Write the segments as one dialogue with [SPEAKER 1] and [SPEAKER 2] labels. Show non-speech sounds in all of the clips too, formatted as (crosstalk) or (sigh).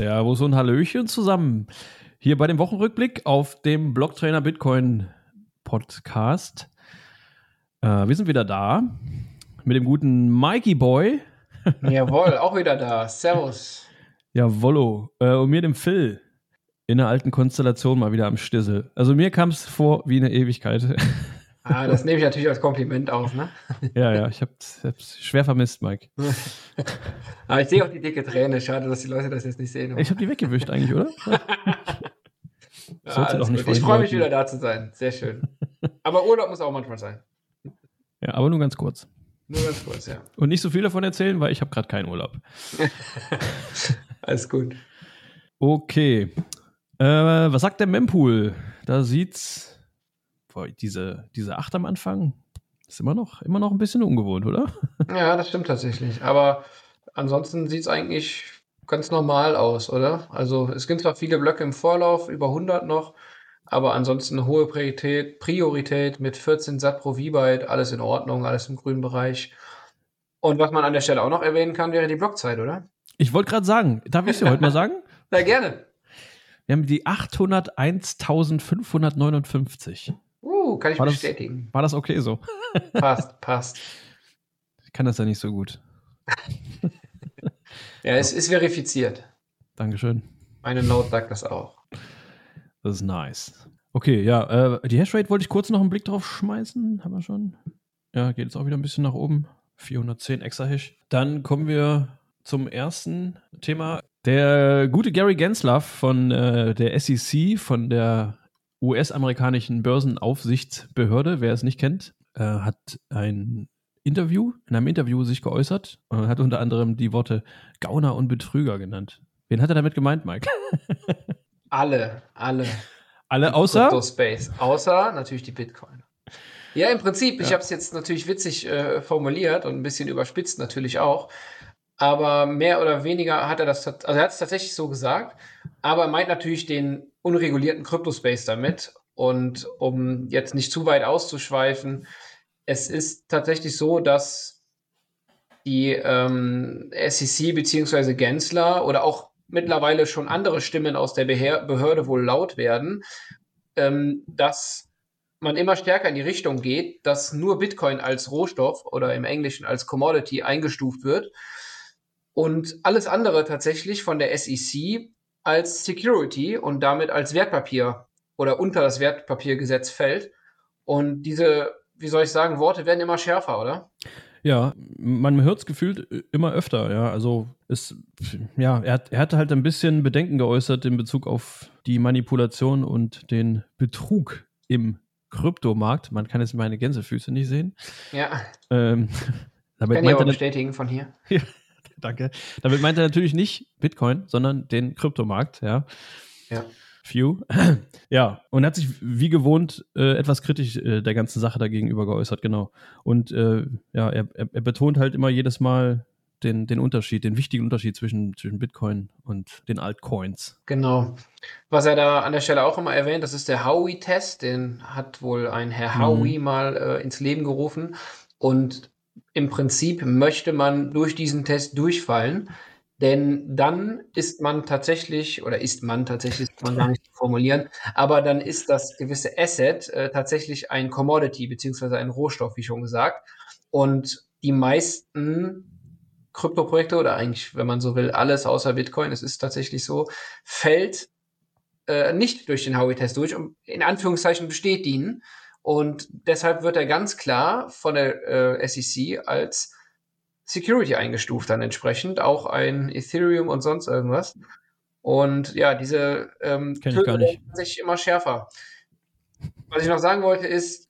[SPEAKER 1] Servus und Hallöchen zusammen. Hier bei dem Wochenrückblick auf dem Blocktrainer Bitcoin Podcast. Äh, wir sind wieder da mit dem guten Mikey Boy. (laughs)
[SPEAKER 2] Jawohl, auch wieder da. Servus.
[SPEAKER 1] Jawollo. Äh, und mir dem Phil. In der alten Konstellation mal wieder am Stissel. Also mir kam es vor wie eine Ewigkeit. (laughs)
[SPEAKER 2] Ah, das nehme ich natürlich als Kompliment auf, ne? (laughs)
[SPEAKER 1] Ja, ja, ich habe es schwer vermisst, Mike. (laughs)
[SPEAKER 2] Aber ich sehe auch die dicke Träne. Schade, dass die Leute das jetzt nicht sehen.
[SPEAKER 1] Ich habe die weggewischt eigentlich, oder? (laughs)
[SPEAKER 2] ja, doch nicht ich freue mich wieder da zu sein. Sehr schön. Aber Urlaub muss auch manchmal sein.
[SPEAKER 1] Ja, aber nur ganz kurz.
[SPEAKER 2] Nur ganz kurz, ja.
[SPEAKER 1] Und nicht so viel davon erzählen, weil ich habe gerade keinen Urlaub.
[SPEAKER 2] Alles gut.
[SPEAKER 1] Okay. Äh, was sagt der Mempool? Da sieht's boah, diese, diese Acht am Anfang ist immer noch, immer noch ein bisschen ungewohnt, oder? (laughs)
[SPEAKER 2] Ja, das stimmt tatsächlich. Aber ansonsten sieht es eigentlich ganz normal aus, oder? Also es gibt zwar viele Blöcke im Vorlauf, über 100 noch, aber ansonsten hohe Priorität, Priorität mit 14 Sat pro V-Byte, alles in Ordnung, alles im grünen Bereich. Und was man an der Stelle auch noch erwähnen kann, wäre die Blockzeit, oder?
[SPEAKER 1] Ich wollte gerade sagen, darf ich es dir heute mal sagen? (laughs)
[SPEAKER 2] Sehr gerne.
[SPEAKER 1] Wir haben die 801.559.
[SPEAKER 2] Uh, kann ich
[SPEAKER 1] war
[SPEAKER 2] bestätigen.
[SPEAKER 1] Das, war das okay so? (laughs) (laughs)
[SPEAKER 2] Passt, passt.
[SPEAKER 1] Ich kann das ja nicht so gut. (laughs)
[SPEAKER 2] ja, es ist verifiziert.
[SPEAKER 1] Dankeschön.
[SPEAKER 2] Meine Note sagt das auch.
[SPEAKER 1] Das ist nice. Okay, ja, äh, die Hashrate wollte ich kurz noch einen Blick drauf schmeißen. Haben wir schon. Ja, geht jetzt auch wieder ein bisschen nach oben. 410 Exahash. Dann kommen wir zum ersten Thema. Der gute Gary Gensler von äh, der SEC, von der US-amerikanischen Börsenaufsichtsbehörde, wer es nicht kennt, äh, hat ein Interview, in einem Interview sich geäußert und hat unter anderem die Worte Gauner und Betrüger genannt. Wen hat er damit gemeint, Mike? (laughs)
[SPEAKER 2] alle, alle.
[SPEAKER 1] Alle außer?
[SPEAKER 2] Außer natürlich die Bitcoin. Ja, im Prinzip, ja. ich habe es jetzt natürlich witzig äh, formuliert und ein bisschen überspitzt natürlich auch. Aber mehr oder weniger hat er das, also er hat es tatsächlich so gesagt, aber er meint natürlich den unregulierten Kryptospace damit. Und um jetzt nicht zu weit auszuschweifen, es ist tatsächlich so, dass die ähm, SEC bzw. Gensler oder auch mittlerweile schon andere Stimmen aus der Beher Behörde wohl laut werden, ähm, dass man immer stärker in die Richtung geht, dass nur Bitcoin als Rohstoff oder im Englischen als Commodity eingestuft wird und alles andere tatsächlich von der SEC als Security und damit als Wertpapier oder unter das Wertpapiergesetz fällt. Und diese, wie soll ich sagen, Worte werden immer schärfer, oder?
[SPEAKER 1] Ja, man hört es gefühlt immer öfter, ja. Also es, ja, er hat, er hat halt ein bisschen Bedenken geäußert in Bezug auf die Manipulation und den Betrug im Kryptomarkt. Man kann jetzt meine Gänsefüße nicht sehen.
[SPEAKER 2] Ja.
[SPEAKER 1] Ähm, (laughs)
[SPEAKER 2] damit kann ich aber bestätigen von hier. (laughs)
[SPEAKER 1] Ja, Danke. Damit meint er natürlich nicht Bitcoin, sondern den Kryptomarkt, ja.
[SPEAKER 2] Ja.
[SPEAKER 1] Few. (clears throat) Ja, und hat sich wie gewohnt äh, etwas kritisch äh, der ganzen Sache dagegenüber geäußert, genau. Und äh, ja, er, er, er, betont halt immer jedes Mal den, den Unterschied, den wichtigen Unterschied zwischen, zwischen Bitcoin und den Altcoins.
[SPEAKER 2] Genau. Was er da an der Stelle auch immer erwähnt, das ist der Howie-Test, den hat wohl ein Herr Howie mhm. mal äh, ins Leben gerufen. Und im Prinzip möchte man durch diesen Test durchfallen, denn dann ist man tatsächlich, oder ist man tatsächlich, kann man gar nicht formulieren, aber dann ist das gewisse Asset äh, tatsächlich ein Commodity, beziehungsweise ein Rohstoff, wie schon gesagt. Und die meisten Kryptoprojekte oder eigentlich, wenn man so will, alles außer Bitcoin, es ist tatsächlich so, fällt äh, nicht durch den Howey-Test durch und in Anführungszeichen besteht dienen. Und deshalb wird er ganz klar von der äh, SEC als Security eingestuft dann entsprechend, auch ein Ethereum und sonst irgendwas. Und ja, diese ähm,
[SPEAKER 1] Töne
[SPEAKER 2] sich immer schärfer. Was ich noch sagen wollte ist,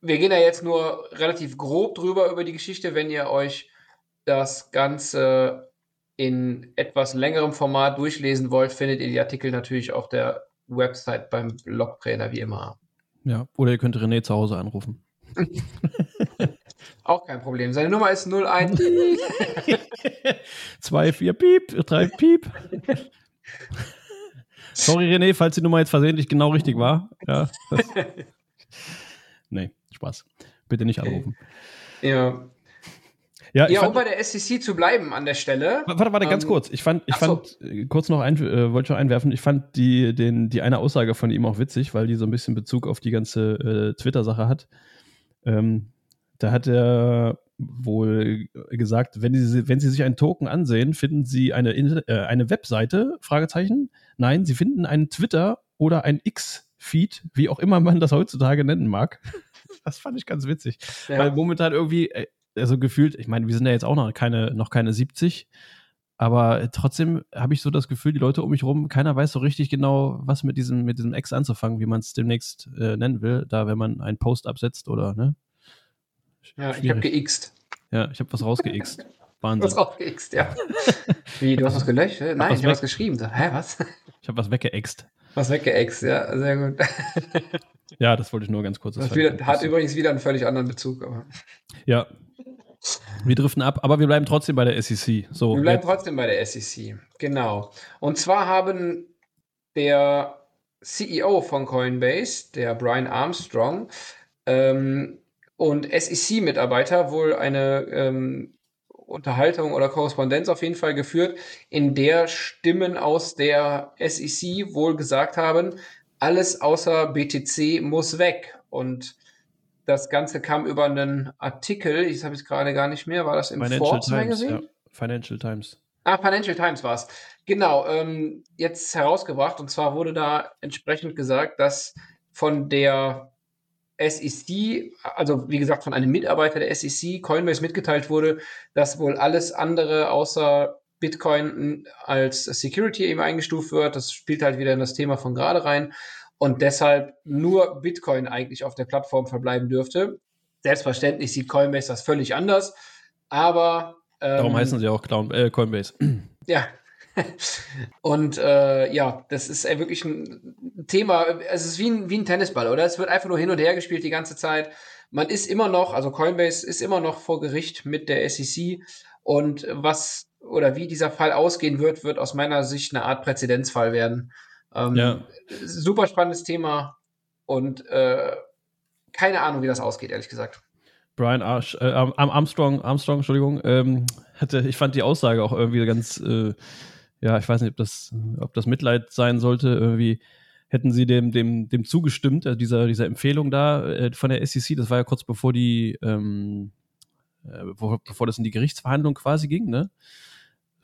[SPEAKER 2] wir gehen da jetzt nur relativ grob drüber über die Geschichte. Wenn ihr euch das Ganze in etwas längerem Format durchlesen wollt, findet ihr die Artikel natürlich auf der Website beim Blogtrainer wie immer.
[SPEAKER 1] Ja, oder ihr könnt René zu Hause anrufen. (laughs)
[SPEAKER 2] Auch kein Problem. Seine Nummer ist 01.
[SPEAKER 1] 2, 4, Piep, 3, Piep. (laughs) Sorry, René, falls die Nummer jetzt versehentlich genau richtig war. Ja, (laughs) nee, Spaß. Bitte nicht anrufen.
[SPEAKER 2] Ja. Ja, ja um bei der SEC zu bleiben an der Stelle.
[SPEAKER 1] Warte, warte, ganz ähm, kurz. Ich fand, ich fand, so. Äh, kurz noch ein, äh, wollte schon einwerfen, ich fand die, den, die eine Aussage von ihm auch witzig, weil die so ein bisschen Bezug auf die ganze äh, Twitter-Sache hat. Ähm, da hat er wohl gesagt, wenn Sie, wenn Sie sich einen Token ansehen, finden Sie eine, äh, eine Webseite? Fragezeichen. Nein, Sie finden einen Twitter oder ein X-Feed, wie auch immer man das heutzutage nennen mag. (laughs) Das fand ich ganz witzig. Ja. Weil momentan irgendwie, äh, also gefühlt, ich meine, wir sind ja jetzt auch noch keine, noch keine 70, aber trotzdem habe ich so das Gefühl, die Leute um mich rum, keiner weiß so richtig genau, was mit diesem, mit diesem X anzufangen, wie man es demnächst äh, nennen will, da wenn man einen Post absetzt oder, ne?
[SPEAKER 2] Ja, Schwierig. ich habe geixt.
[SPEAKER 1] Ja, ich habe was rausgeixt. (laughs) Wahnsinn. Was
[SPEAKER 2] rausgeixt, ja. (laughs) Wie, du hast was gelöscht? Nein, was ich habe was geschrieben. Hä, was? (laughs)
[SPEAKER 1] Ich habe was weggeext.
[SPEAKER 2] Was weggeext, ja, sehr gut. (laughs)
[SPEAKER 1] ja, das wollte ich nur ganz kurz.
[SPEAKER 2] Das wieder, hat übrigens wieder einen völlig anderen Bezug. Aber.
[SPEAKER 1] Ja. Wir driften ab, aber wir bleiben trotzdem bei der SEC. So,
[SPEAKER 2] wir bleiben jetzt. trotzdem bei der SEC, genau. Und zwar haben der CEO von Coinbase, der Brian Armstrong, ähm, und SEC-Mitarbeiter wohl eine ähm, Unterhaltung oder Korrespondenz auf jeden Fall geführt, in der Stimmen aus der SEC wohl gesagt haben, alles außer BTC muss weg. Und das Ganze kam über einen Artikel, ich habe es gerade gar nicht mehr, war das im
[SPEAKER 1] Financial Forbes Times, Magazine? Ja. Financial Times.
[SPEAKER 2] Ah, Financial Times war es. Genau, ähm, jetzt herausgebracht. Und zwar wurde da entsprechend gesagt, dass von der SEC, also wie gesagt von einem Mitarbeiter der SEC, Coinbase mitgeteilt wurde, dass wohl alles andere außer Bitcoin als Security eben eingestuft wird. Das spielt halt wieder in das Thema von gerade rein und deshalb nur Bitcoin eigentlich auf der Plattform verbleiben dürfte. Selbstverständlich sieht Coinbase das völlig anders, aber
[SPEAKER 1] ähm, darum heißen sie auch Clown, äh, Coinbase.
[SPEAKER 2] Ja, und äh, ja, das ist äh, wirklich ein Thema. Es ist wie ein, wie ein Tennisball, oder? Es wird einfach nur hin und her gespielt die ganze Zeit. Man ist immer noch, also Coinbase ist immer noch vor Gericht mit der SEC. Und was oder wie dieser Fall ausgehen wird, wird aus meiner Sicht eine Art Präzedenzfall werden. Ähm, ja. Super spannendes Thema und äh, keine Ahnung, wie das ausgeht, ehrlich gesagt.
[SPEAKER 1] Brian Arsch, äh, Armstrong, Armstrong, Entschuldigung, ähm, hatte, ich fand die Aussage auch irgendwie ganz äh, ja, ich weiß nicht, ob das, ob das Mitleid sein sollte. Irgendwie hätten sie dem, dem, dem zugestimmt, also dieser, dieser Empfehlung da äh, von der SEC, das war ja kurz bevor die, ähm, äh, bevor, bevor das in die Gerichtsverhandlung quasi ging, ne?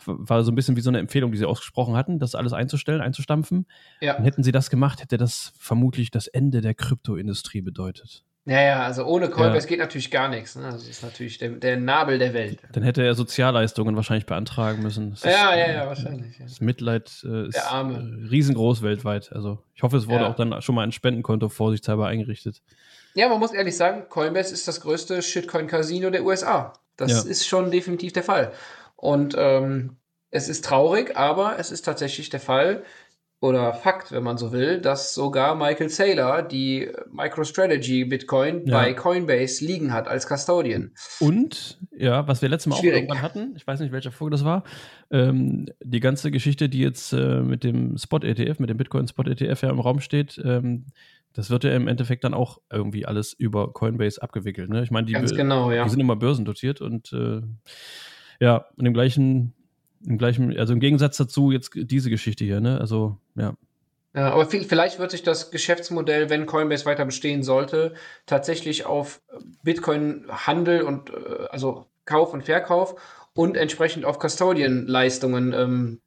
[SPEAKER 1] War so ein bisschen wie so eine Empfehlung, die sie ausgesprochen hatten, das alles einzustellen, einzustampfen. Ja. Und hätten sie das gemacht, hätte das vermutlich das Ende der Kryptoindustrie bedeutet.
[SPEAKER 2] Ja, ja, also ohne Coinbase ja. geht natürlich gar nichts. Ne? Das ist natürlich der, der, Nabel der Welt.
[SPEAKER 1] Dann hätte er Sozialleistungen wahrscheinlich beantragen müssen.
[SPEAKER 2] Das ja, ist, ja, ja, wahrscheinlich. Ja.
[SPEAKER 1] Das Mitleid äh, ist. Äh, riesengroß weltweit. Also ich hoffe, es wurde ja. auch dann schon mal ein Spendenkonto vorsichtshalber eingerichtet.
[SPEAKER 2] Ja, man muss ehrlich sagen, Coinbase ist das größte Shitcoin-Casino der USA. Das ist schon definitiv der Fall. Und ähm, es ist traurig, aber es ist tatsächlich der Fall oder Fakt, wenn man so will, dass sogar Michael Saylor die MicroStrategy Bitcoin ja. bei Coinbase liegen hat als Custodian.
[SPEAKER 1] Und, ja, was wir letztes Mal Schwierig. auch irgendwann hatten, ich weiß nicht, welcher Folge das war, ähm, die ganze Geschichte, die jetzt äh, mit dem Spot-ETF, mit dem Bitcoin-Spot-ETF ja im Raum steht, ähm, das wird ja im Endeffekt dann auch irgendwie alles über Coinbase abgewickelt. Ne? Ich meine, die,
[SPEAKER 2] genau, ja.
[SPEAKER 1] die sind immer börsendotiert und äh, ja, und im gleichen im gleichen, also im Gegensatz dazu jetzt diese Geschichte hier, ne? Also, ja.
[SPEAKER 2] Ja, aber vielleicht wird sich das Geschäftsmodell, wenn Coinbase weiter bestehen sollte, tatsächlich auf Bitcoin-Handel und äh, also Kauf und Verkauf und entsprechend auf Custodian-Leistungen ähm,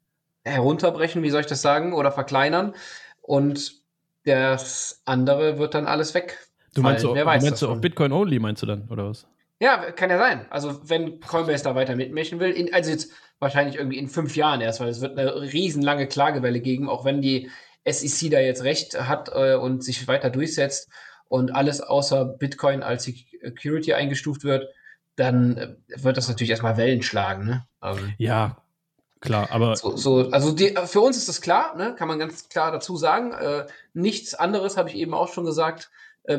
[SPEAKER 2] herunterbrechen, wie soll ich das sagen, oder verkleinern. Und das andere wird dann alles weg.
[SPEAKER 1] Du meinst, Wer weiß meinst du auf Bitcoin only, meinst du dann, oder was?
[SPEAKER 2] Ja, kann ja sein. Also wenn Coinbase da weiter mitmischen will, in, also jetzt wahrscheinlich irgendwie in fünf Jahren erst, weil es wird eine riesenlange Klagewelle geben, auch wenn die SEC da jetzt recht hat äh, und sich weiter durchsetzt und alles außer Bitcoin als Security eingestuft wird, dann äh, wird das natürlich erstmal Wellen schlagen. Ne?
[SPEAKER 1] Ähm, ja, klar, aber.
[SPEAKER 2] So, so also die, für uns ist das klar, ne? kann man ganz klar dazu sagen. Äh, nichts anderes, habe ich eben auch schon gesagt, äh,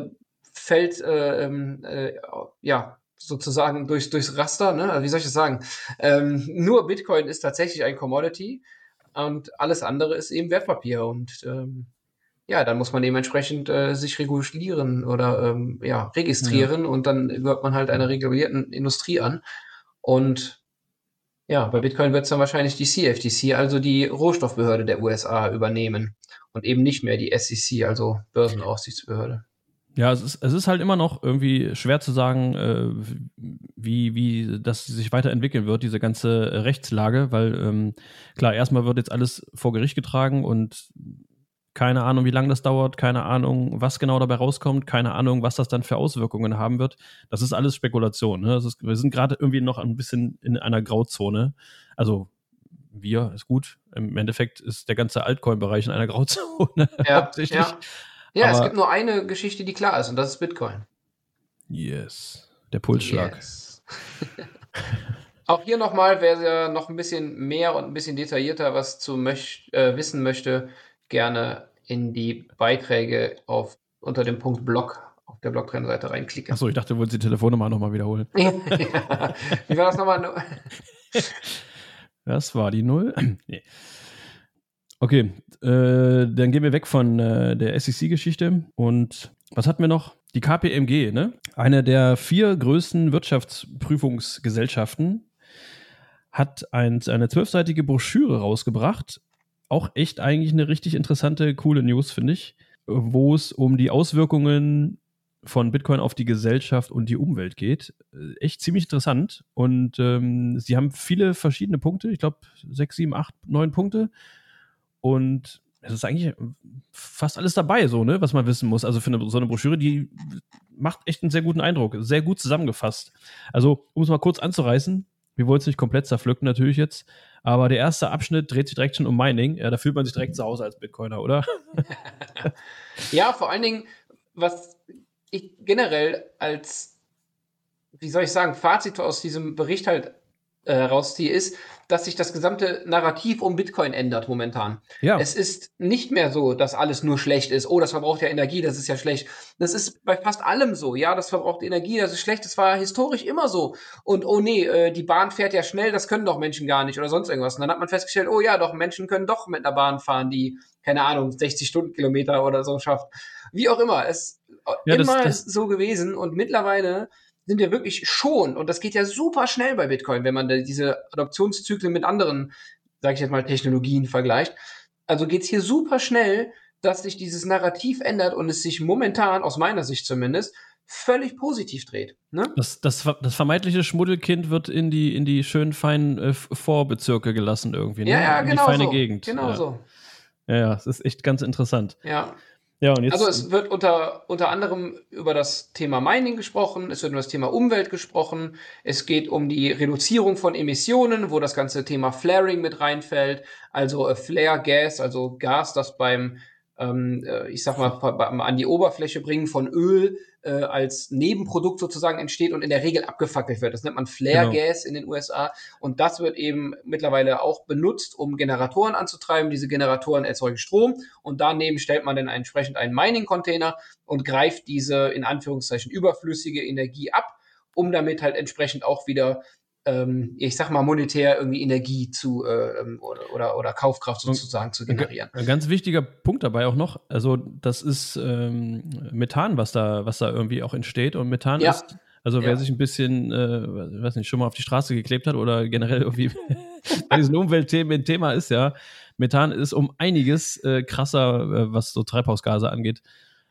[SPEAKER 2] fällt äh, ähm, äh, ja sozusagen durch, durchs Raster, ne? Also wie soll ich das sagen? Ähm, nur Bitcoin ist tatsächlich ein Commodity und alles andere ist eben Wertpapier und ähm, ja, dann muss man dementsprechend äh, sich regulieren oder ähm, ja, registrieren ja. und dann gehört man halt einer regulierten Industrie an. Und ja, bei Bitcoin wird es dann wahrscheinlich die CFTC, also die Rohstoffbehörde der USA, übernehmen und eben nicht mehr die SEC, also Börsenaufsichtsbehörde.
[SPEAKER 1] Ja, es ist, es ist halt immer noch irgendwie schwer zu sagen, äh, wie, wie das sich weiterentwickeln wird, diese ganze Rechtslage, weil ähm, klar, erstmal wird jetzt alles vor Gericht getragen und keine Ahnung, wie lange das dauert, keine Ahnung, was genau dabei rauskommt, keine Ahnung, was das dann für Auswirkungen haben wird. Das ist alles Spekulation. Ne? Ist, wir sind gerade irgendwie noch ein bisschen in einer Grauzone. Also wir ist gut. Im Endeffekt ist der ganze Altcoin-Bereich in einer Grauzone. (laughs)
[SPEAKER 2] Ja, ja. Ja es gibt nur eine Geschichte, die klar ist, und das ist Bitcoin.
[SPEAKER 1] Yes. Der Pulsschlag. Yes. (laughs)
[SPEAKER 2] Auch hier nochmal, wer noch ein bisschen mehr und ein bisschen detaillierter was zu möch äh, wissen möchte, gerne in die Beiträge auf, unter dem Punkt Blog auf der Blogtrennseite reinklicken.
[SPEAKER 1] Achso, ich dachte, du wolltest die Telefonnummer nochmal wiederholen. (laughs)
[SPEAKER 2] ja. Wie war das nochmal?
[SPEAKER 1] das war die Null. (clears throat) nee. Okay, äh, dann gehen wir weg von äh, der SEC-Geschichte und was hatten wir noch? Die KPMG, ne? Eine der vier größten Wirtschaftsprüfungsgesellschaften hat ein, eine zwölfseitige Broschüre rausgebracht auch echt eigentlich eine richtig interessante, coole News, finde ich, wo es um die Auswirkungen von Bitcoin auf die Gesellschaft und die Umwelt geht. Äh, echt ziemlich interessant. Und ähm, sie haben viele verschiedene Punkte. Ich glaube, sechs, sieben, acht, neun Punkte. Und es ist eigentlich fast alles dabei, so, ne, was man wissen muss. Also für eine, so eine Broschüre, die macht echt einen sehr guten Eindruck. Sehr gut zusammengefasst. Also, um es mal kurz anzureißen, wir wollen es nicht komplett zerpflücken, natürlich jetzt. Aber der erste Abschnitt dreht sich direkt schon um Mining. Ja, da fühlt man sich direkt zu Hause als Bitcoiner, oder? (laughs)
[SPEAKER 2] ja, vor allen Dingen, was ich generell als, wie soll ich sagen, Fazit aus diesem Bericht halt äh, rausziehe, ist, dass sich das gesamte Narrativ um Bitcoin ändert momentan. Ja. Es ist nicht mehr so, dass alles nur schlecht ist. Oh, das verbraucht ja Energie, das ist ja schlecht. Das ist bei fast allem so. Ja, das verbraucht Energie, das ist schlecht. Das war historisch immer so. Und oh nee, äh, die Bahn fährt ja schnell, das können doch Menschen gar nicht oder sonst irgendwas. Und dann hat man festgestellt, oh ja, doch, Menschen können doch mit einer Bahn fahren, die, keine Ahnung, 60 Stundenkilometer oder so schafft. Wie auch immer. Es ja, immer das, das so gewesen und mittlerweile sind wir wirklich schon, und das geht ja super schnell bei Bitcoin, wenn man diese Adoptionszyklen mit anderen, sage ich jetzt mal, Technologien vergleicht. Also geht es hier super schnell, dass sich dieses Narrativ ändert und es sich momentan, aus meiner Sicht zumindest, völlig positiv dreht. Ne?
[SPEAKER 1] Das, das, das, vermeintliche Schmuddelkind wird in die, in die schönen, feinen äh, Vorbezirke gelassen irgendwie. Ne?
[SPEAKER 2] Ja, ja,
[SPEAKER 1] in
[SPEAKER 2] genau.
[SPEAKER 1] Die feine
[SPEAKER 2] so.
[SPEAKER 1] Gegend.
[SPEAKER 2] Genau
[SPEAKER 1] ja.
[SPEAKER 2] so.
[SPEAKER 1] Ja, ja, es ist echt ganz interessant.
[SPEAKER 2] Ja. Ja, und jetzt also es wird unter, unter anderem über das Thema Mining gesprochen, es wird über das Thema Umwelt gesprochen, es geht um die Reduzierung von Emissionen, wo das ganze Thema Flaring mit reinfällt, also äh, Flare Gas, also Gas, das beim ähm, äh, ich sag mal, an die Oberfläche bringen von Öl äh, als Nebenprodukt sozusagen entsteht und in der Regel abgefackelt wird. Das nennt man Flare genau. Gas in den USA und das wird eben mittlerweile auch benutzt, um Generatoren anzutreiben. Diese Generatoren erzeugen Strom und daneben stellt man dann entsprechend einen Mining-Container und greift diese in Anführungszeichen überflüssige Energie ab, um damit halt entsprechend auch wieder ähm, ich sag mal, monetär irgendwie Energie zu äh, ähm, oder, oder, oder, Kaufkraft sozusagen zu generieren.
[SPEAKER 1] Ein ganz wichtiger Punkt dabei auch noch, also das ist ähm, Methan, was da, was da irgendwie auch entsteht. Und Methan ja. ist, also wer ja. sich ein bisschen, äh, weiß nicht, schon mal auf die Straße geklebt hat oder generell irgendwie (laughs) bei diesen Umweltthemen ein Thema ist, ja, Methan ist um einiges äh, krasser, äh, was so Treibhausgase angeht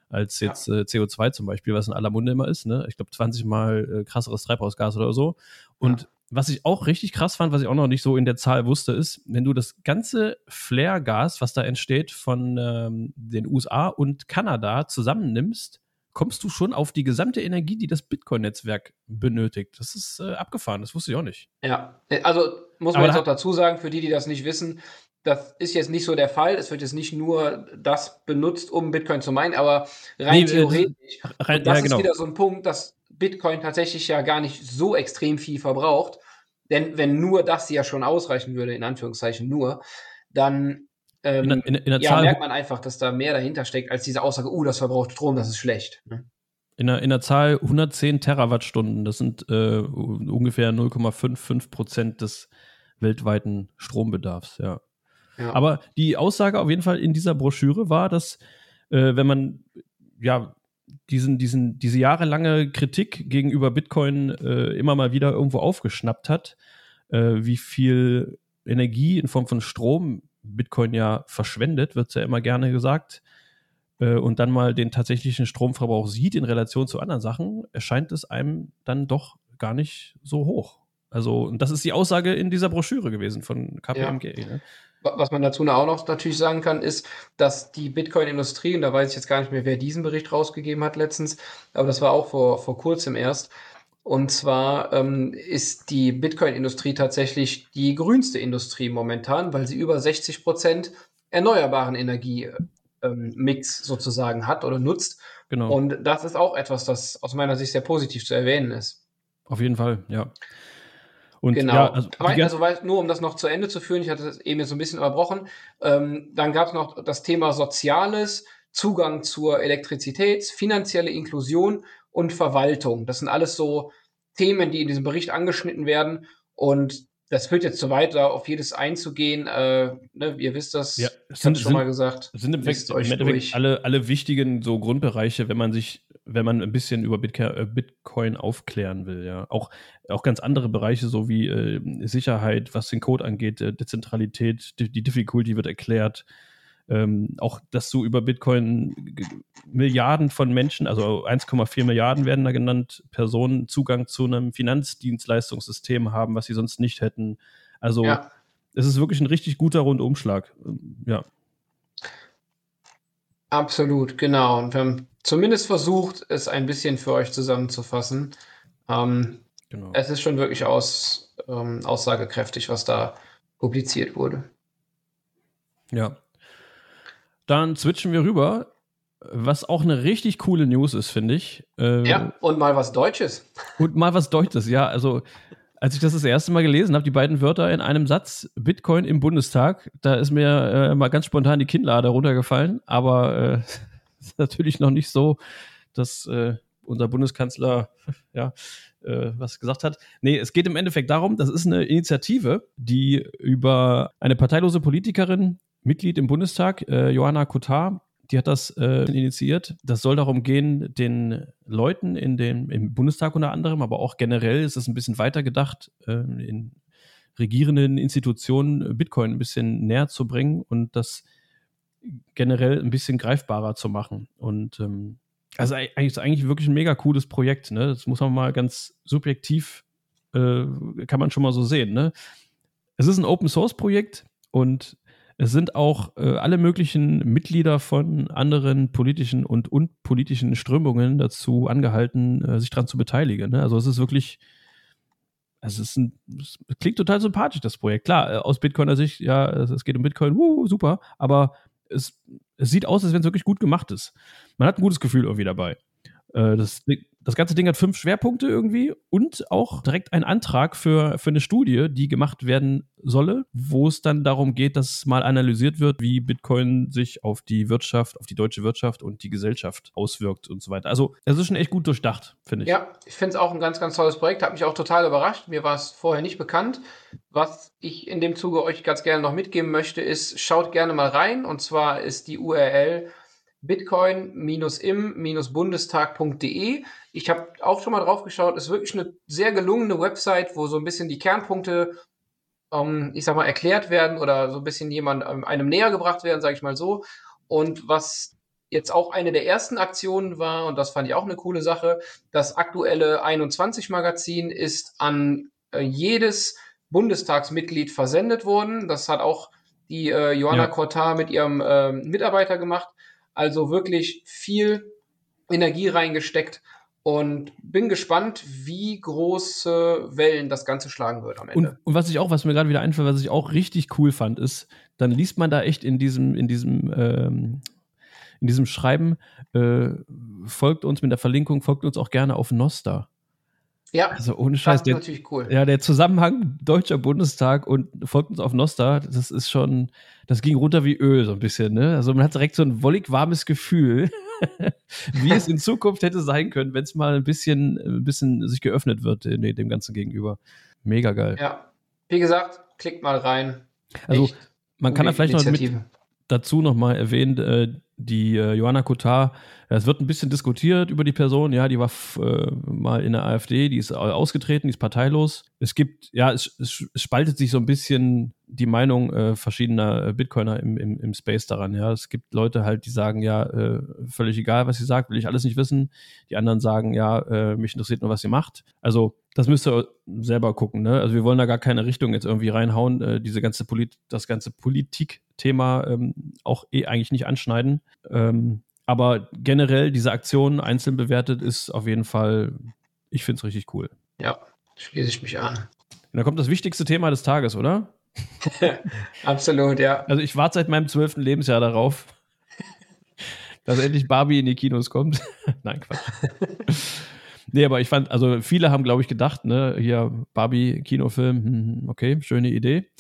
[SPEAKER 1] als jetzt ja. äh, CO2 zum Beispiel, was in aller Munde immer ist. Ne? Ich glaube, 20 mal äh, krasseres Treibhausgas oder so. Und ja was ich auch richtig krass fand, was ich auch noch nicht so in der Zahl wusste, ist, wenn du das ganze Flare-Gas, was da entsteht, von ähm, den USA und Kanada zusammennimmst, kommst du schon auf die gesamte Energie, die das Bitcoin-Netzwerk benötigt. Das ist äh, abgefahren, das wusste ich auch nicht.
[SPEAKER 2] Ja, also muss man Aber jetzt auch dazu sagen, für die, die das nicht wissen, das ist jetzt nicht so der Fall. Es wird jetzt nicht nur das benutzt, um Bitcoin zu meinen, aber rein nee, äh, theoretisch. Rein, das ja, genau. ist wieder so ein Punkt, dass Bitcoin tatsächlich ja gar nicht so extrem viel verbraucht. Denn wenn nur das ja schon ausreichen würde, in Anführungszeichen nur, dann ähm, in, in, in ja, merkt man einfach, dass da mehr dahinter steckt, als diese Aussage, oh, das verbraucht Strom, das ist schlecht. Ne?
[SPEAKER 1] In der, in der Zahl 110 Terawattstunden, das sind äh, ungefähr 0,55 Prozent des weltweiten Strombedarfs, ja. ja. Aber die Aussage auf jeden Fall in dieser Broschüre war, dass äh, wenn man ja diesen, diesen, diese jahrelange Kritik gegenüber Bitcoin äh, immer mal wieder irgendwo aufgeschnappt hat, äh, wie viel Energie in Form von Strom Bitcoin ja verschwendet, wird ja immer gerne gesagt, äh, und dann mal den tatsächlichen Stromverbrauch sieht in Relation zu anderen Sachen, erscheint es einem dann doch gar nicht so hoch. Also, und das ist die Aussage in dieser Broschüre gewesen von KPMG. Ja. Ne?
[SPEAKER 2] Was man dazu auch noch natürlich sagen kann, ist, dass die Bitcoin-Industrie, und da weiß ich jetzt gar nicht mehr, wer diesen Bericht rausgegeben hat letztens, aber das war auch vor, vor kurzem erst. Und zwar ähm, ist die Bitcoin-Industrie tatsächlich die grünste Industrie momentan, weil sie über 60 Prozent erneuerbaren Energie-Mix ähm, sozusagen hat oder nutzt. Genau. Und das ist auch etwas, das aus meiner Sicht sehr positiv zu erwähnen ist.
[SPEAKER 1] Auf jeden Fall, ja.
[SPEAKER 2] Und genau. Ja, also, also nur um das noch zu Ende zu führen, ich hatte das eben jetzt so ein bisschen überbrochen. Ähm, dann gab es noch das Thema Soziales, Zugang zur Elektrizität, finanzielle Inklusion und Verwaltung. Das sind alles so Themen, die in diesem Bericht angeschnitten werden. Und das führt jetzt zu weit, da auf jedes einzugehen. Äh, ne, ihr wisst das,
[SPEAKER 1] ja, ich habe schon mal gesagt. Sind im euch im Endeffekt alle, alle wichtigen so Grundbereiche, wenn man sich wenn man ein bisschen über äh, Bitcoin aufklären will, ja. Auch, auch ganz andere Bereiche, so wie äh, Sicherheit, was den Code angeht, äh, Dezentralität, die, die Difficulty wird erklärt. Ähm, auch, dass du über Bitcoin Milliarden von Menschen, also 1,4 Milliarden werden da genannt, Personen Zugang zu einem Finanzdienstleistungssystem haben, was sie sonst nicht hätten. Also ja. es ist wirklich ein richtig guter Rundumschlag. Ähm, ja.
[SPEAKER 2] Absolut, genau. Und wir haben zumindest versucht, es ein bisschen für euch zusammenzufassen. Ähm, genau. Es ist schon wirklich aus, ähm, aussagekräftig, was da publiziert wurde.
[SPEAKER 1] Ja. Dann switchen wir rüber, was auch eine richtig coole News ist, finde ich.
[SPEAKER 2] Äh, ja, und mal was Deutsches.
[SPEAKER 1] Und mal was Deutsches, ja. Also, als ich das das erste Mal gelesen habe, die beiden Wörter in einem Satz, Bitcoin im Bundestag, da ist mir äh, mal ganz spontan die Kinnlade runtergefallen. Aber äh, (laughs) ist natürlich noch nicht so, dass äh, unser Bundeskanzler (laughs) ja äh, was gesagt hat. Nee, es geht im Endeffekt darum, das ist eine Initiative, die über eine parteilose Politikerin, Mitglied im Bundestag, äh, Johanna Kotar, die hat das äh, initiiert. Das soll darum gehen, den Leuten in dem, im Bundestag unter anderem, aber auch generell ist es ein bisschen weiter gedacht, äh, in regierenden Institutionen Bitcoin ein bisschen näher zu bringen und das generell ein bisschen greifbarer zu machen. Und ähm, also eigentlich ist eigentlich wirklich ein mega cooles Projekt. Ne? Das muss man mal ganz subjektiv, äh, kann man schon mal so sehen. Ne? Es ist ein Open Source Projekt und es sind auch äh, alle möglichen Mitglieder von anderen politischen und unpolitischen Strömungen dazu angehalten, äh, sich daran zu beteiligen. Ne? Also es ist wirklich, es ist ein, es klingt total sympathisch, das Projekt. Klar, äh, aus Bitcoiner Sicht, ja, es geht um Bitcoin, wuh, super, aber es, es sieht aus, als wenn es wirklich gut gemacht ist. Man hat ein gutes Gefühl irgendwie dabei. Äh, das, das ganze Ding hat fünf Schwerpunkte irgendwie und auch direkt ein Antrag für, für eine Studie, die gemacht werden solle, wo es dann darum geht, dass mal analysiert wird, wie Bitcoin sich auf die Wirtschaft, auf die deutsche Wirtschaft und die Gesellschaft auswirkt und so weiter. Also es ist schon echt gut durchdacht, finde ich.
[SPEAKER 2] Ja, ich finde es auch ein ganz, ganz tolles Projekt. Hat mich auch total überrascht. Mir war es vorher nicht bekannt. Was ich in dem Zuge euch ganz gerne noch mitgeben möchte, ist, schaut gerne mal rein. Und zwar ist die URL bitcoin-im-bundestag.de. Ich habe auch schon mal drauf geschaut. Ist wirklich eine sehr gelungene Website, wo so ein bisschen die Kernpunkte, ähm, ich sag mal, erklärt werden oder so ein bisschen jemand ähm, einem näher gebracht werden, sage ich mal so. Und was jetzt auch eine der ersten Aktionen war, und das fand ich auch eine coole Sache, das aktuelle 21 Magazin ist an äh, jedes Bundestagsmitglied versendet worden. Das hat auch die äh, Johanna ja. Cortar mit ihrem äh, Mitarbeiter gemacht. Also wirklich viel Energie reingesteckt und bin gespannt, wie große Wellen das Ganze schlagen wird am
[SPEAKER 1] Ende. Und, und was ich auch, was mir gerade wieder einfällt, was ich auch richtig cool fand, ist, dann liest man da echt in diesem, in diesem, ähm, in diesem Schreiben, äh, folgt uns mit der Verlinkung, folgt uns auch gerne auf Nosta.
[SPEAKER 2] Ja,
[SPEAKER 1] also ohne Scheiß. Das
[SPEAKER 2] ist natürlich cool.
[SPEAKER 1] Ja, der Zusammenhang Deutscher Bundestag und folgt uns auf Nosta, das ist schon, das ging runter wie Öl so ein bisschen. Ne? Also man hat direkt so ein wollig warmes Gefühl, (laughs) wie es in Zukunft hätte sein können, wenn es mal ein bisschen, ein bisschen sich geöffnet wird in dem Ganzen gegenüber. Mega geil.
[SPEAKER 2] Ja, wie gesagt, klickt mal rein.
[SPEAKER 1] Also Echt man kann da vielleicht noch mit dazu noch mal erwähnen, äh, die äh, Johanna Kotar, es wird ein bisschen diskutiert über die Person, ja, die war äh, mal in der AfD, die ist ausgetreten, die ist parteilos. Es gibt, ja, es, es, spaltet sich so ein bisschen die Meinung äh, verschiedener äh, Bitcoiner im, im, im Space daran, ja. Es gibt Leute halt, die sagen, ja, äh, völlig egal, was sie sagt, will ich alles nicht wissen. Die anderen sagen, ja, äh, mich interessiert nur, was sie macht. Also, das müsst ihr selber gucken, ne? Also, wir wollen da gar keine Richtung jetzt irgendwie reinhauen, diese ganze Polit das ganze Politik-Thema ähm, auch eh eigentlich nicht anschneiden. Ähm, aber generell diese Aktion einzeln bewertet ist auf jeden Fall, ich finde es richtig cool.
[SPEAKER 2] Ja, schließe ich mich an.
[SPEAKER 1] Und dann kommt das wichtigste Thema des Tages, oder? (laughs)
[SPEAKER 2] Absolut, ja.
[SPEAKER 1] Also ich warte seit meinem zwölften Lebensjahr darauf, (laughs) dass endlich Barbie in die Kinos kommt. (laughs) Nein, Quatsch. nee, aber ich fand, also viele haben, glaube ich, gedacht, ne, hier Barbie-Kinofilm, hm, hm, okay, schöne Idee.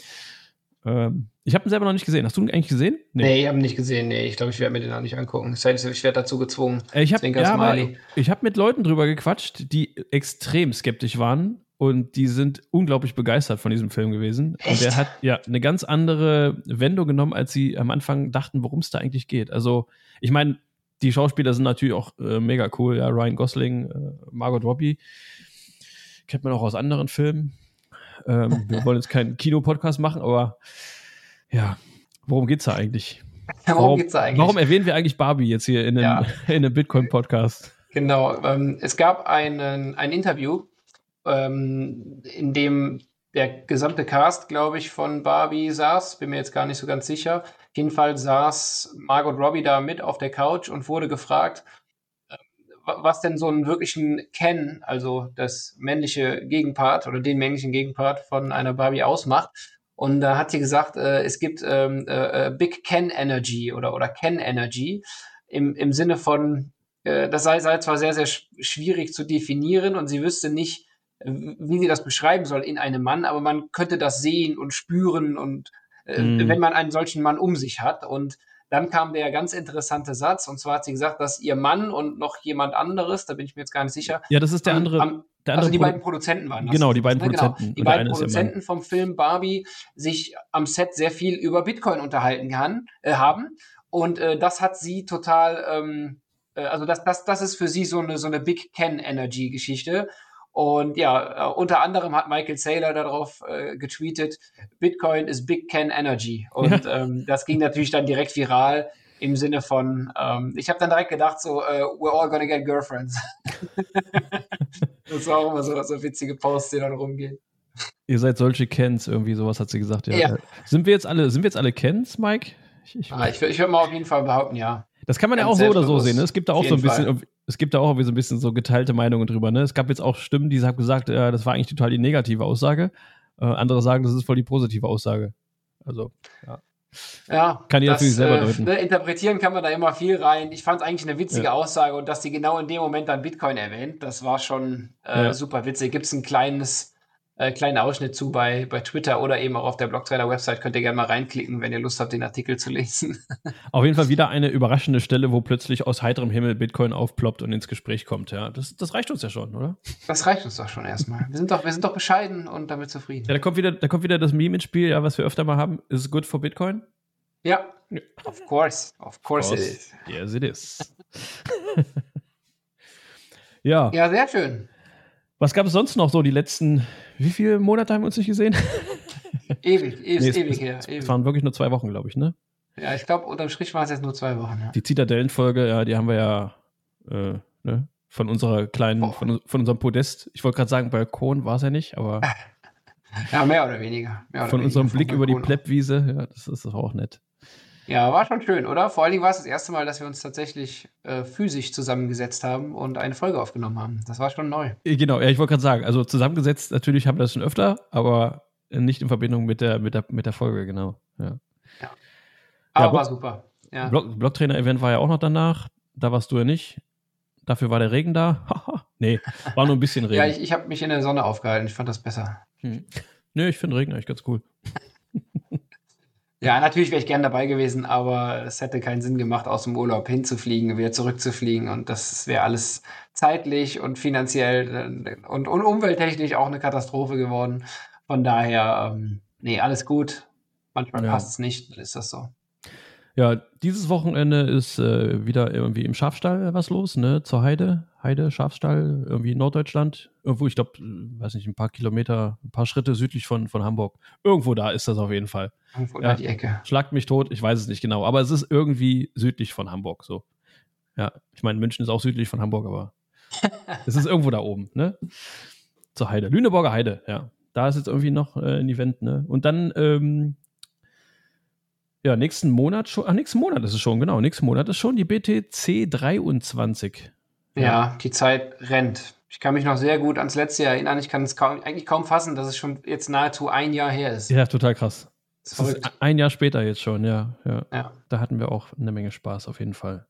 [SPEAKER 1] Ähm, ich habe ihn selber noch nicht gesehen. Hast du ihn eigentlich gesehen?
[SPEAKER 2] Nee, nee ich habe ihn nicht gesehen. Nee, ich glaube, ich werde mir den auch nicht angucken. Ich werde dazu gezwungen.
[SPEAKER 1] Äh, ich habe ja, hab mit Leuten drüber gequatscht, die extrem skeptisch waren und die sind unglaublich begeistert von diesem Film gewesen. Echt? Und der hat ja eine ganz andere Wendung genommen, als sie am Anfang dachten, worum es da eigentlich geht. Also, ich meine, die Schauspieler sind natürlich auch äh, mega cool. Ja, Ryan Gosling, äh, Margot Robbie. Kennt man auch aus anderen Filmen. Ähm, wir wollen jetzt keinen Kinopodcast machen, aber ja, worum geht es da eigentlich? (laughs)
[SPEAKER 2] Worum, warum geht's da eigentlich?
[SPEAKER 1] Warum erwähnen wir eigentlich Barbie jetzt hier in einem, ja. (laughs) einem Bitcoin-Podcast?
[SPEAKER 2] Genau, ähm, es gab einen, ein Interview, ähm, in dem der gesamte Cast, glaube ich, von Barbie saß. Bin mir jetzt gar nicht so ganz sicher. Auf jeden Fall saß Margot Robbie da mit auf der Couch und wurde gefragt, was denn so einen wirklichen Ken, also das männliche Gegenpart oder den männlichen Gegenpart von einer Barbie ausmacht. Und da hat sie gesagt, äh, es gibt ähm, äh, äh, Big Ken Energy oder, oder Ken Energy im, im Sinne von, äh, das sei, sei zwar sehr, sehr schwierig zu definieren und sie wüsste nicht, wie sie das beschreiben soll in einem Mann, aber man könnte das sehen und spüren und äh, mm. wenn man einen solchen Mann um sich hat. Und dann kam der ganz interessante Satz, und zwar hat sie gesagt, dass ihr Mann und noch jemand anderes, da bin ich mir jetzt gar nicht sicher.
[SPEAKER 1] Ja, das ist der andere. Am,
[SPEAKER 2] der also andere also die Pro beiden Produzenten waren
[SPEAKER 1] das. Genau, die beiden ne? Genau. Produzenten.
[SPEAKER 2] Genau. Die beiden Produzenten vom Film Barbie sich am Set sehr viel über Bitcoin unterhalten kann, äh, haben. Und äh, das hat sie total, ähm, äh, also das, das, das ist für sie so eine, so eine Big Ken Energy Geschichte. Und ja, äh, unter anderem hat Michael Saylor darauf äh, getweetet, Bitcoin ist Big Can Energy. Und ähm, das ging natürlich dann direkt viral im Sinne von, ähm, ich habe dann direkt gedacht, so, uh, we're all gonna get girlfriends. (laughs) das war auch immer so, so witzige Posts, die dann rumgehen.
[SPEAKER 1] Ihr seid solche Kens, irgendwie sowas hat sie gesagt. Ja. ja. Sind wir jetzt alle, sind wir jetzt alle Kens, Mike?
[SPEAKER 2] Ich, ich, ah, ich, ich würde mal auf jeden Fall behaupten, ja.
[SPEAKER 1] Das kann man ja auch so oder so sehen. Ne? Es gibt da auch so ein bisschen, Fall. es gibt da auch so ein bisschen so geteilte Meinungen drüber. Ne? Es gab jetzt auch Stimmen, die haben gesagt, äh, das war eigentlich total die negative Aussage. Äh, andere sagen, das ist voll die positive Aussage. Also, ja.
[SPEAKER 2] Ja,
[SPEAKER 1] kann ich natürlich selber äh, deuten.
[SPEAKER 2] Ne, interpretieren kann man da immer viel rein. Ich fand es eigentlich eine witzige ja. Aussage und dass sie genau in dem Moment dann Bitcoin erwähnt, das war schon äh, ja. super witzig. Gibt es ein kleines äh, kleinen Ausschnitt zu bei, bei Twitter oder eben auch auf der Blocktrader-Website. Könnt ihr gerne mal reinklicken, wenn ihr Lust habt, den Artikel zu lesen. (laughs)
[SPEAKER 1] auf jeden Fall wieder eine überraschende Stelle, wo plötzlich aus heiterem Himmel Bitcoin aufploppt und ins Gespräch kommt. Ja, das, das reicht uns ja schon, oder?
[SPEAKER 2] Das reicht uns doch schon erstmal. Wir sind doch, wir sind doch bescheiden und damit zufrieden.
[SPEAKER 1] Ja, da kommt wieder, da kommt wieder das Meme ins Spiel, ja, was wir öfter mal haben. Is it good for Bitcoin?
[SPEAKER 2] Ja, of course. Of course, of course. it is.
[SPEAKER 1] Yes, it is. (laughs) ja.
[SPEAKER 2] Ja, sehr schön.
[SPEAKER 1] Was gab es sonst noch so die letzten, wie viele Monate haben wir uns nicht gesehen? (laughs)
[SPEAKER 2] ewig, ewig, nee, ewig her.
[SPEAKER 1] Es waren wirklich nur zwei Wochen, glaube ich, ne?
[SPEAKER 2] Ja, ich glaube, unterm Strich waren es jetzt nur zwei Wochen. Ja.
[SPEAKER 1] Die Zitadellenfolge, ja, die haben wir ja äh, ne, von unserer kleinen, oh. von, von, unserem Podest, ich wollte gerade sagen, Balkon war es ja nicht, aber. (laughs)
[SPEAKER 2] ja, mehr oder weniger. Mehr
[SPEAKER 1] oder von
[SPEAKER 2] weniger
[SPEAKER 1] unserem Blick über die Pleppwiese, ja, das ist auch nett.
[SPEAKER 2] Ja, war schon schön, oder? Vor allen Dingen war es das erste Mal, dass wir uns tatsächlich äh, physisch zusammengesetzt haben und eine Folge aufgenommen haben. Das war schon neu.
[SPEAKER 1] Äh, genau, ja, ich wollte gerade sagen, also zusammengesetzt, natürlich haben wir das schon öfter, aber nicht in Verbindung mit der, mit der, mit der Folge, genau. Ja.
[SPEAKER 2] ja. Aber ja, war super. Ja.
[SPEAKER 1] Block, Blocktrainer-Event war ja auch noch danach. Da warst du ja nicht. Dafür war der Regen da. (laughs) nee, war nur ein bisschen Regen.
[SPEAKER 2] ja, ich, ich habe mich in der Sonne aufgehalten. Ich fand das besser.
[SPEAKER 1] Hm. Nee, ich finde Regen eigentlich ganz cool.
[SPEAKER 2] Ja, natürlich wäre ich gern dabei gewesen, aber es hätte keinen Sinn gemacht, aus dem Urlaub hinzufliegen, wieder zurückzufliegen. Und das wäre alles zeitlich und finanziell äh, und, und umwelttechnisch auch eine Katastrophe geworden. Von daher, ähm, nee, alles gut. Manchmal ja. passt es nicht, dann ist das so.
[SPEAKER 1] Ja, dieses Wochenende ist äh, wieder irgendwie im Schafstall was los, ne? Zur Heide. Heide, Schafstall, irgendwie in Norddeutschland. Irgendwo, ich glaube, weiß nicht, ein paar Kilometer, ein paar Schritte südlich von, von Hamburg. Irgendwo da ist das auf jeden Fall.
[SPEAKER 2] Irgendwo
[SPEAKER 1] Ja.
[SPEAKER 2] da die Ecke.
[SPEAKER 1] Schlagt mich tot, ich weiß es nicht genau, aber es ist irgendwie südlich von Hamburg so. Ja, ich meine, München ist auch südlich von Hamburg, aber (laughs) es ist irgendwo da oben, ne? Zur Heide. Lüneburger Heide, ja. Da ist jetzt irgendwie noch äh, ein Event, ne? Und dann, ähm, ja, nächsten Monat schon, ach, nächsten Monat ist es schon, genau. Nächsten Monat ist schon die BTC 23.
[SPEAKER 2] Ja. die Zeit rennt. Ich kann mich noch sehr gut ans letzte Jahr erinnern. Ich kann es kaum, eigentlich kaum fassen, dass es schon jetzt nahezu ein Jahr her ist.
[SPEAKER 1] Ja, total krass.
[SPEAKER 2] Das
[SPEAKER 1] Das ein Jahr später jetzt schon, ja, ja.
[SPEAKER 2] Ja.
[SPEAKER 1] Da hatten wir auch eine Menge Spaß, auf jeden Fall.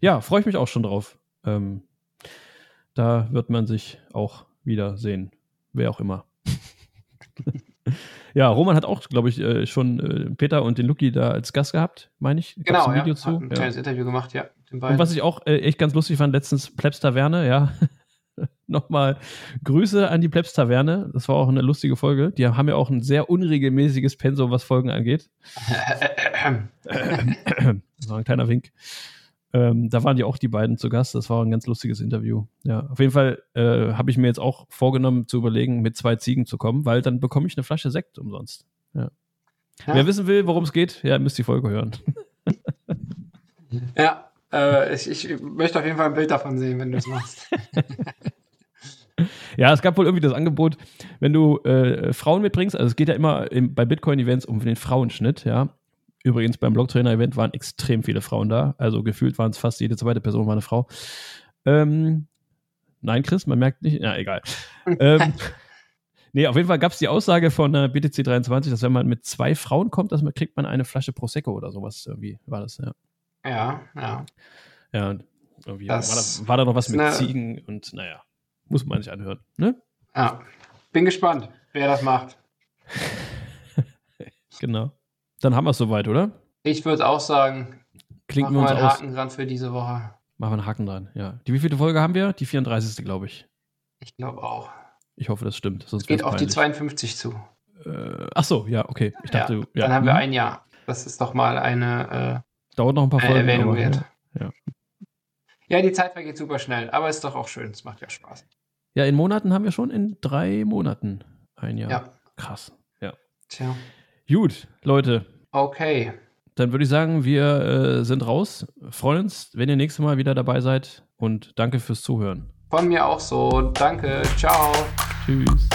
[SPEAKER 1] Ja, freue ich mich auch schon drauf. Ähm, da wird man sich auch wieder sehen. Wer auch immer. (laughs) ja, Roman hat auch, glaube ich, äh, schon äh, Peter und den Luki da als Gast gehabt, meine ich. Gab's
[SPEAKER 2] Genau,
[SPEAKER 1] ein
[SPEAKER 2] ja.
[SPEAKER 1] Video
[SPEAKER 2] Hat
[SPEAKER 1] zu.
[SPEAKER 2] ein
[SPEAKER 1] Ja.
[SPEAKER 2] kleines Interview gemacht, ja. Den
[SPEAKER 1] Und
[SPEAKER 2] beiden.
[SPEAKER 1] was ich auch äh, echt ganz lustig fand, letztens Plebs Taverne, ja. (laughs) Nochmal Grüße an die Plebs Taverne. Das war auch eine lustige Folge. Die haben ja auch ein sehr unregelmäßiges Pensum, was Folgen angeht. Das war ein kleiner Wink. Ähm, da waren ja auch die beiden zu Gast. Das war ein ganz lustiges Interview. Ja, auf jeden Fall äh, habe ich mir jetzt auch vorgenommen zu überlegen, mit zwei Ziegen zu kommen, weil dann bekomme ich eine Flasche Sekt umsonst. Ja.
[SPEAKER 2] Ja.
[SPEAKER 1] Wer wissen will, worum es geht, ja, müsst die Folge hören.
[SPEAKER 2] ja, äh, ich, ich möchte auf jeden Fall ein Bild davon sehen, wenn du es machst. (laughs)
[SPEAKER 1] Ja, es gab wohl irgendwie das Angebot, wenn du äh, Frauen mitbringst, also es geht ja immer im, bei Bitcoin-Events um den Frauenschnitt, ja. Übrigens beim Blocktrainer-Event waren extrem viele Frauen da, also gefühlt waren es fast jede zweite Person war eine Frau. Ähm, nein, Chris, man merkt nicht, ja, egal. ähm, (laughs) nee, auf jeden Fall gab es die Aussage von der BTC 23, dass wenn man mit zwei Frauen kommt, dass man kriegt man eine Flasche Prosecco oder sowas, irgendwie war das, ja.
[SPEAKER 2] Ja, ja.
[SPEAKER 1] Ja, und irgendwie war da, war da noch was mit
[SPEAKER 2] eine-
[SPEAKER 1] Ziegen und naja, muss man sich anhören, ne?
[SPEAKER 2] Ja. Bin gespannt, wer das macht. (laughs)
[SPEAKER 1] Genau. Dann haben wir es soweit, oder?
[SPEAKER 2] Ich würde auch sagen,
[SPEAKER 1] Klinken
[SPEAKER 2] machen
[SPEAKER 1] wir uns
[SPEAKER 2] einen
[SPEAKER 1] aus.
[SPEAKER 2] Haken dran für diese Woche.
[SPEAKER 1] Machen wir einen Haken dran, ja. Die wievielte Folge haben wir? Die 34. glaube ich.
[SPEAKER 2] Ich glaube auch.
[SPEAKER 1] Ich hoffe, das stimmt. Sonst
[SPEAKER 2] geht auf die
[SPEAKER 1] peinlich.
[SPEAKER 2] 52 zu.
[SPEAKER 1] Äh, ach so, ja, okay. Ich dachte, ja.
[SPEAKER 2] Dann haben wir
[SPEAKER 1] hm.
[SPEAKER 2] ein Jahr. Das ist doch mal eine
[SPEAKER 1] Dauert noch ein paar
[SPEAKER 2] äh,
[SPEAKER 1] Folgen.
[SPEAKER 2] Erwähnung wert.
[SPEAKER 1] ja.
[SPEAKER 2] Ja, die Zeit vergeht super schnell, aber ist doch auch schön. Es macht ja Spaß.
[SPEAKER 1] ja, in Monaten haben wir schon in drei Monaten ein Jahr.
[SPEAKER 2] Ja.
[SPEAKER 1] Krass. Ja.
[SPEAKER 2] Tja.
[SPEAKER 1] Gut, Leute.
[SPEAKER 2] Okay.
[SPEAKER 1] Dann würde ich sagen, wir äh, sind raus. Freuen uns, wenn ihr nächstes Mal wieder dabei seid. Und danke fürs Zuhören.
[SPEAKER 2] Von mir auch so. Danke. Ciao.
[SPEAKER 1] Tschüss.